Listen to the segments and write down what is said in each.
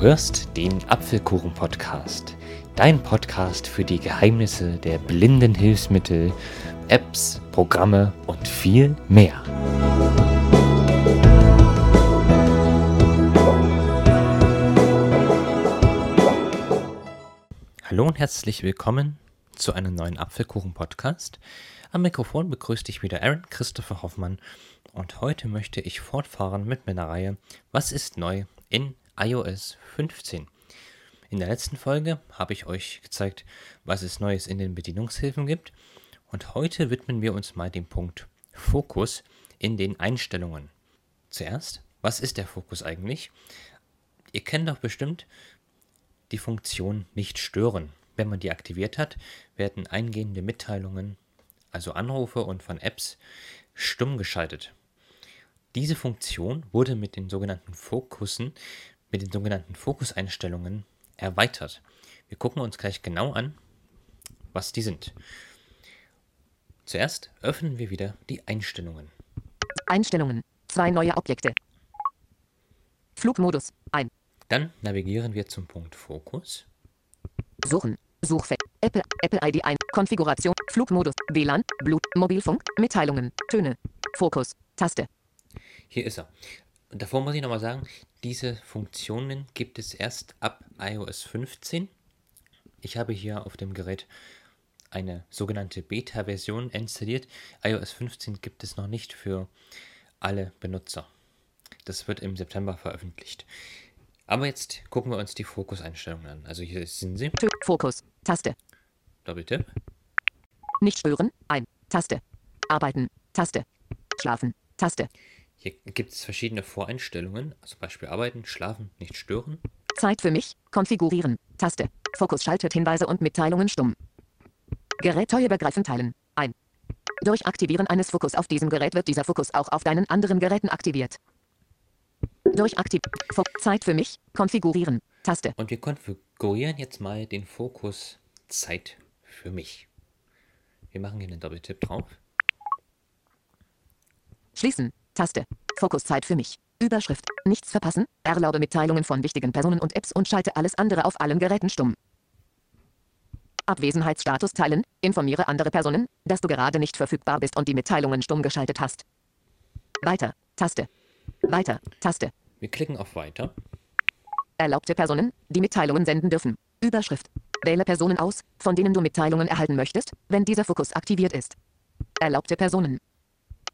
hörst den Apfelkuchen-Podcast, dein Podcast für die Geheimnisse der blinden Hilfsmittel, Apps, Programme und viel mehr. Hallo und herzlich willkommen zu einem neuen Apfelkuchen-Podcast. Am Mikrofon begrüßt dich wieder Aaron Christopher Hoffmann und heute möchte ich fortfahren mit meiner Reihe Was ist neu in iOS 15. In der letzten Folge habe ich euch gezeigt, was es Neues in den Bedienungshilfen gibt und heute widmen wir uns mal dem Punkt Fokus in den Einstellungen. Zuerst, was ist der Fokus eigentlich? Ihr kennt doch bestimmt die Funktion Nicht stören. Wenn man die aktiviert hat, werden eingehende Mitteilungen, also Anrufe und von Apps, stumm geschaltet. Diese Funktion wurde mit den sogenannten Fokussen mit den sogenannten Fokuseinstellungen erweitert. Wir gucken uns gleich genau an, was die sind. Zuerst öffnen wir wieder die Einstellungen. Einstellungen. Zwei neue Objekte. Flugmodus. Ein. Dann navigieren wir zum Punkt Fokus. Suchen. Suchfeld. Apple, Apple ID ein. Konfiguration. Flugmodus. WLAN. Blut. Mobilfunk. Mitteilungen. Töne. Fokus. Taste. Hier ist er. Und davor muss ich nochmal sagen, diese Funktionen gibt es erst ab iOS 15. Ich habe hier auf dem Gerät eine sogenannte Beta-Version installiert. iOS 15 gibt es noch nicht für alle Benutzer. Das wird im September veröffentlicht. Aber jetzt gucken wir uns die Fokuseinstellungen an. Also hier sind sie. Fokus. Taste. Doppeltipp. Nicht stören. Ein. Taste. Arbeiten. Taste. Schlafen. Taste. Hier gibt es verschiedene Voreinstellungen, zum Beispiel Arbeiten, Schlafen, nicht stören. Zeit für mich, konfigurieren, Taste. Fokus schaltet Hinweise und Mitteilungen stumm. Gerät übergreifend teilen, ein. Durch Aktivieren eines Fokus auf diesem Gerät wird dieser Fokus auch auf deinen anderen Geräten aktiviert. Durch Aktiv Fo Zeit für mich, konfigurieren, Taste. Und wir konfigurieren jetzt mal den Fokus Zeit für mich. Wir machen hier einen Doppeltipp drauf. Schließen, Taste. Fokuszeit für mich. Überschrift. Nichts verpassen. Erlaube Mitteilungen von wichtigen Personen und Apps und schalte alles andere auf allen Geräten stumm. Abwesenheitsstatus teilen. Informiere andere Personen, dass du gerade nicht verfügbar bist und die Mitteilungen stumm geschaltet hast. Weiter. Taste. Weiter. Taste. Wir klicken auf Weiter. Erlaubte Personen, die Mitteilungen senden dürfen. Überschrift. Wähle Personen aus, von denen du Mitteilungen erhalten möchtest, wenn dieser Fokus aktiviert ist. Erlaubte Personen.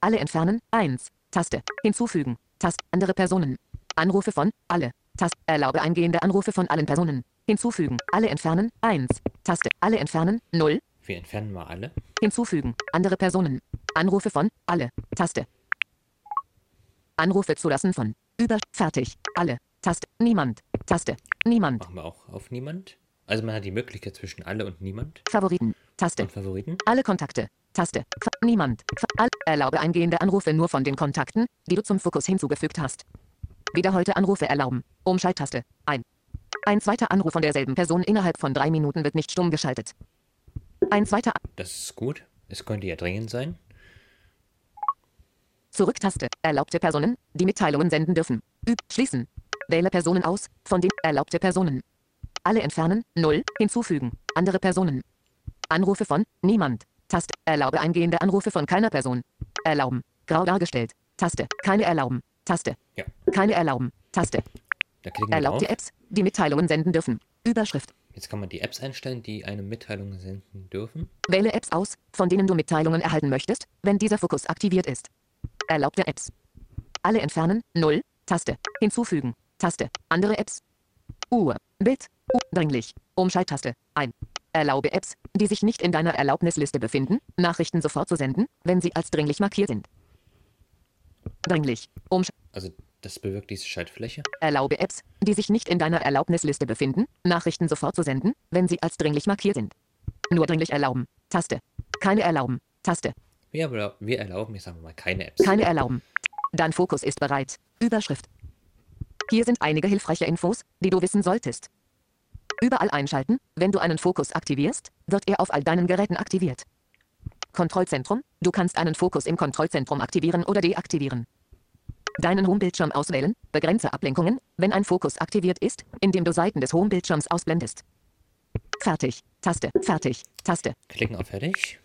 Alle entfernen. 1. Taste. Hinzufügen. Taste. Andere Personen. Anrufe von. Alle. Taste. Erlaube eingehende Anrufe von allen Personen. Hinzufügen. Alle entfernen. 1. Taste. Alle entfernen. 0. Wir entfernen mal alle. Hinzufügen. Andere Personen. Anrufe von. Alle. Taste. Anrufe zulassen von. Über. Fertig. Alle. Taste. Niemand. Taste. Niemand. Machen wir auch auf Niemand. Also man hat die Möglichkeit zwischen alle und niemand. Favoriten. Taste. Und Favoriten. Alle Kontakte. Taste. Niemand. Erlaube eingehende Anrufe nur von den Kontakten, die du zum Fokus hinzugefügt hast. Wiederholte Anrufe erlauben. Umschalttaste. Ein. Ein zweiter Anruf von derselben Person innerhalb von drei Minuten wird nicht stumm geschaltet. Ein zweiter. Das ist gut. Es könnte ja dringend sein. Zurücktaste. Erlaubte Personen, die Mitteilungen senden dürfen. Üb. Schließen. Wähle Personen aus, von den erlaubte Personen. Alle entfernen. 0. Hinzufügen. Andere Personen. Anrufe von niemand. Taste. Erlaube eingehende Anrufe von keiner Person. Erlauben. Grau dargestellt. Taste. Keine erlauben. Taste. Ja. Keine erlauben. Taste. Da klicken wir Erlaubte. Apps, die Mitteilungen senden dürfen. Überschrift. Jetzt kann man die Apps einstellen, die eine Mitteilung senden dürfen. Wähle Apps aus, von denen du Mitteilungen erhalten möchtest, wenn dieser Fokus aktiviert ist. Erlaubte Apps. Alle entfernen. 0. Taste. Hinzufügen. Taste. Andere Apps. Uhr. Bild. U. Dringlich. Umschalttaste. Ein. Erlaube Apps, die sich nicht in deiner Erlaubnisliste befinden, Nachrichten sofort zu senden, wenn sie als dringlich markiert sind. Dringlich. Umsch Also das bewirkt diese Schaltfläche. Erlaube Apps, die sich nicht in deiner Erlaubnisliste befinden, Nachrichten sofort zu senden, wenn sie als dringlich markiert sind. Nur dringlich erlauben. Taste. Keine erlauben. Taste. Wir, erlau- wir erlauben, ich sage mal, keine Apps. Keine erlauben. Dein Fokus ist bereit. Überschrift. Hier sind einige hilfreiche Infos, die du wissen solltest. Überall einschalten, wenn du einen Fokus aktivierst, wird er auf all deinen Geräten aktiviert. Kontrollzentrum, du kannst einen Fokus im Kontrollzentrum aktivieren oder deaktivieren. Deinen Homebildschirm auswählen. Begrenze Ablenkungen, wenn ein Fokus aktiviert ist, indem du Seiten des Homebildschirms ausblendest. Fertig. Taste. Fertig. Taste. Klicken auf Fertig.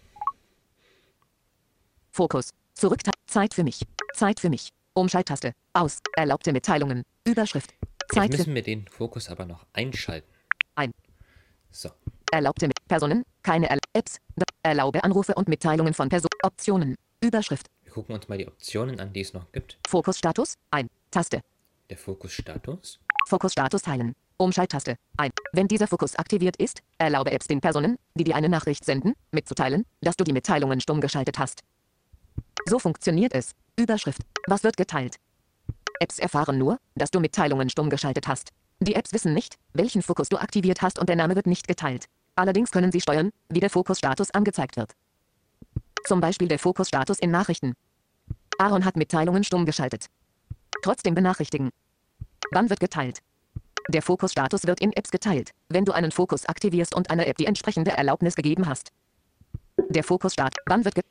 Fokus. Zurück. Zeit für mich. Zeit für mich. Umschalttaste. Aus. Erlaubte Mitteilungen. Überschrift. Zeit Jetzt müssen wir den Fokus aber noch einschalten. So, Erlaubte Personen. Keine Erla Apps. Erlaube Anrufe und Mitteilungen von Personen. Optionen. Überschrift. wir gucken uns mal die Optionen an, die es noch gibt. Fokusstatus. Ein. Taste. Der Fokusstatus. Fokusstatus teilen. Umschalttaste. Ein. Wenn dieser Fokus aktiviert ist, erlaube Apps den Personen, die dir eine Nachricht senden, mitzuteilen, dass du die Mitteilungen stumm geschaltet hast. So funktioniert es. Überschrift. Was wird geteilt? Apps erfahren nur, dass du Mitteilungen stumm geschaltet hast. Die Apps wissen nicht, welchen Fokus du aktiviert hast und der Name wird nicht geteilt. Allerdings können sie steuern, wie der Fokusstatus angezeigt wird. Zum Beispiel der Fokusstatus in Nachrichten. Aaron hat Mitteilungen stumm geschaltet. Trotzdem benachrichtigen. Wann wird geteilt? Der Fokusstatus wird in Apps geteilt, wenn du einen Fokus aktivierst und einer App die entsprechende Erlaubnis gegeben hast. Der Fokusstart. Wann wird ge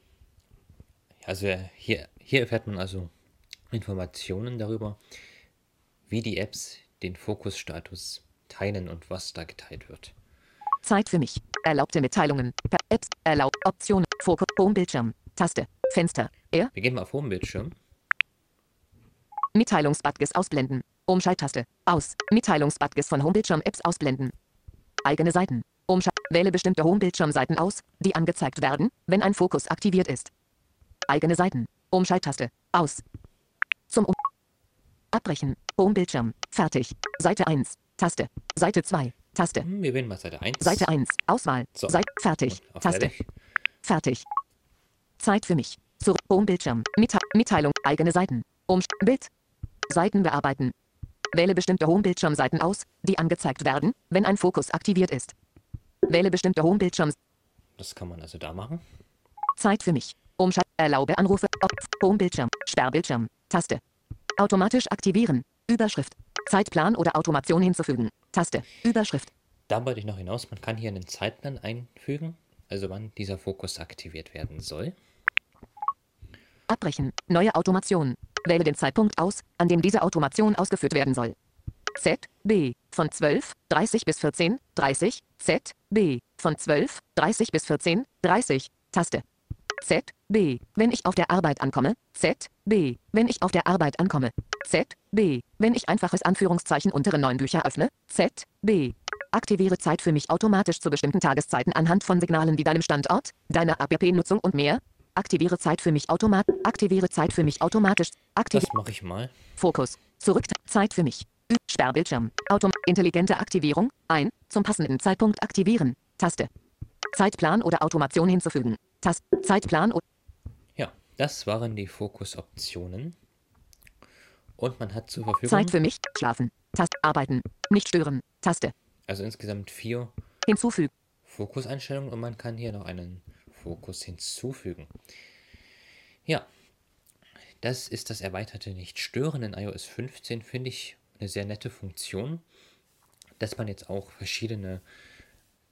Also hier, hier erfährt man also Informationen darüber, wie die Apps den Fokusstatus teilen und was da geteilt wird. Zeit für mich. Erlaubte Mitteilungen. Per Apps. Erlaubt. Optionen. Fokus. Homebildschirm. Taste. Fenster. Er. Wir gehen mal auf Homebildschirm. Mitteilungsbudgets ausblenden. Umschalttaste. Aus. Mitteilungsbudgets von Homebildschirm-Apps ausblenden. Eigene Seiten. Umschalt. Wähle bestimmte Homebildschirmseiten aus, die angezeigt werden, wenn ein Fokus aktiviert ist. Eigene Seiten. Umschalttaste. Aus. Zum um Abbrechen. Homebildschirm. Fertig. Seite 1. Taste. Seite 2. Taste. Hm, Wir wählen mal Seite 1. Seite 1. Auswahl. So. Seite. Fertig. Taste. Fertig. Fertig. Zeit für mich. Zurück. Homebildschirm. Mitte Mitteilung. Eigene Seiten. Um Bild. Seiten bearbeiten. Wähle bestimmte Homebildschirmseiten aus, die angezeigt werden, wenn ein Fokus aktiviert ist. Wähle bestimmte Homebildschirm. Das kann man also da machen. Zeit für mich. Umschalt. Erlaube Anrufe. Homebildschirm. Sperrbildschirm. Taste. Automatisch aktivieren. Überschrift. Zeitplan oder Automation hinzufügen. Taste. Überschrift. Da wollte ich noch hinaus, man kann hier einen Zeitplan einfügen, also wann dieser Fokus aktiviert werden soll. Abbrechen. Neue Automation. Wähle den Zeitpunkt aus, an dem diese Automation ausgeführt werden soll. Z, B, von 12, 30 bis 14, 30, Z, B, von 12, 30 bis 14, 30, Taste. Z, B, wenn ich auf der Arbeit ankomme, Z, B, wenn ich auf der Arbeit ankomme, Z, B, wenn ich einfaches Anführungszeichen untere neun Bücher öffne, Z, B. Aktiviere Zeit für mich automatisch zu bestimmten Tageszeiten anhand von Signalen wie deinem Standort, deiner APP-Nutzung und mehr. Aktiviere Zeit für mich automatisch. Aktiviere Zeit für mich automatisch. Aktiviere Das mache ich mal. Fokus. Zurück. Zeit für mich. Sperrbildschirm. Autom intelligente Aktivierung. Ein. Zum passenden Zeitpunkt aktivieren. Taste. Zeitplan oder Automation hinzufügen. Taste. Zeitplan oder Ja, das waren die Fokusoptionen. Und man hat zur Verfügung Zeit für mich. Schlafen. Taste. Arbeiten. Nicht stören. Taste. also insgesamt vier Hinzufügen. Fokuseinstellungen und man kann hier noch einen Fokus hinzufügen. Ja, das ist das erweiterte Nicht-Stören in iOS 15, finde ich eine sehr nette Funktion, dass man jetzt auch verschiedene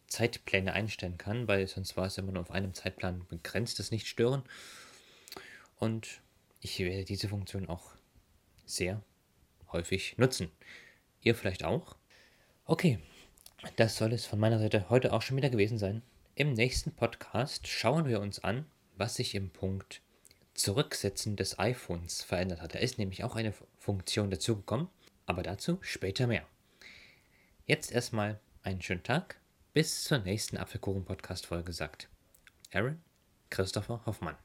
Zeitpläne einstellen kann, weil sonst war es immer nur auf einem Zeitplan begrenzt, das Nicht-Stören. Und ich werde diese Funktion auch sehr häufig nutzen. Ihr vielleicht auch? Okay, das soll es von meiner Seite heute auch schon wieder gewesen sein. Im nächsten Podcast schauen wir uns an, was sich im Punkt Zurücksetzen des iPhones verändert hat. Da ist nämlich auch eine Funktion dazugekommen, aber dazu später mehr. Jetzt erstmal einen schönen Tag. Bis zur nächsten Apfelkuchen-Podcast-Folge sagt Aaron Christopher Hoffmann.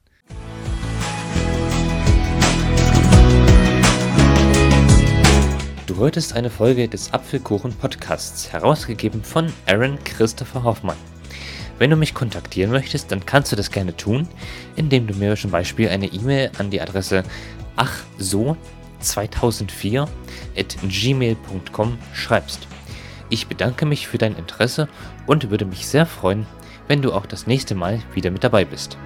Du hörtest eine Folge des Apfelkuchen Podcasts, herausgegeben von Aaron Christopher Hoffmann. Wenn du mich kontaktieren möchtest, dann kannst du das gerne tun, indem du mir zum Beispiel eine E-Mail an die Adresse achso2004 at gmail.com schreibst. Ich bedanke mich für dein Interesse und würde mich sehr freuen, wenn du auch das nächste Mal wieder mit dabei bist.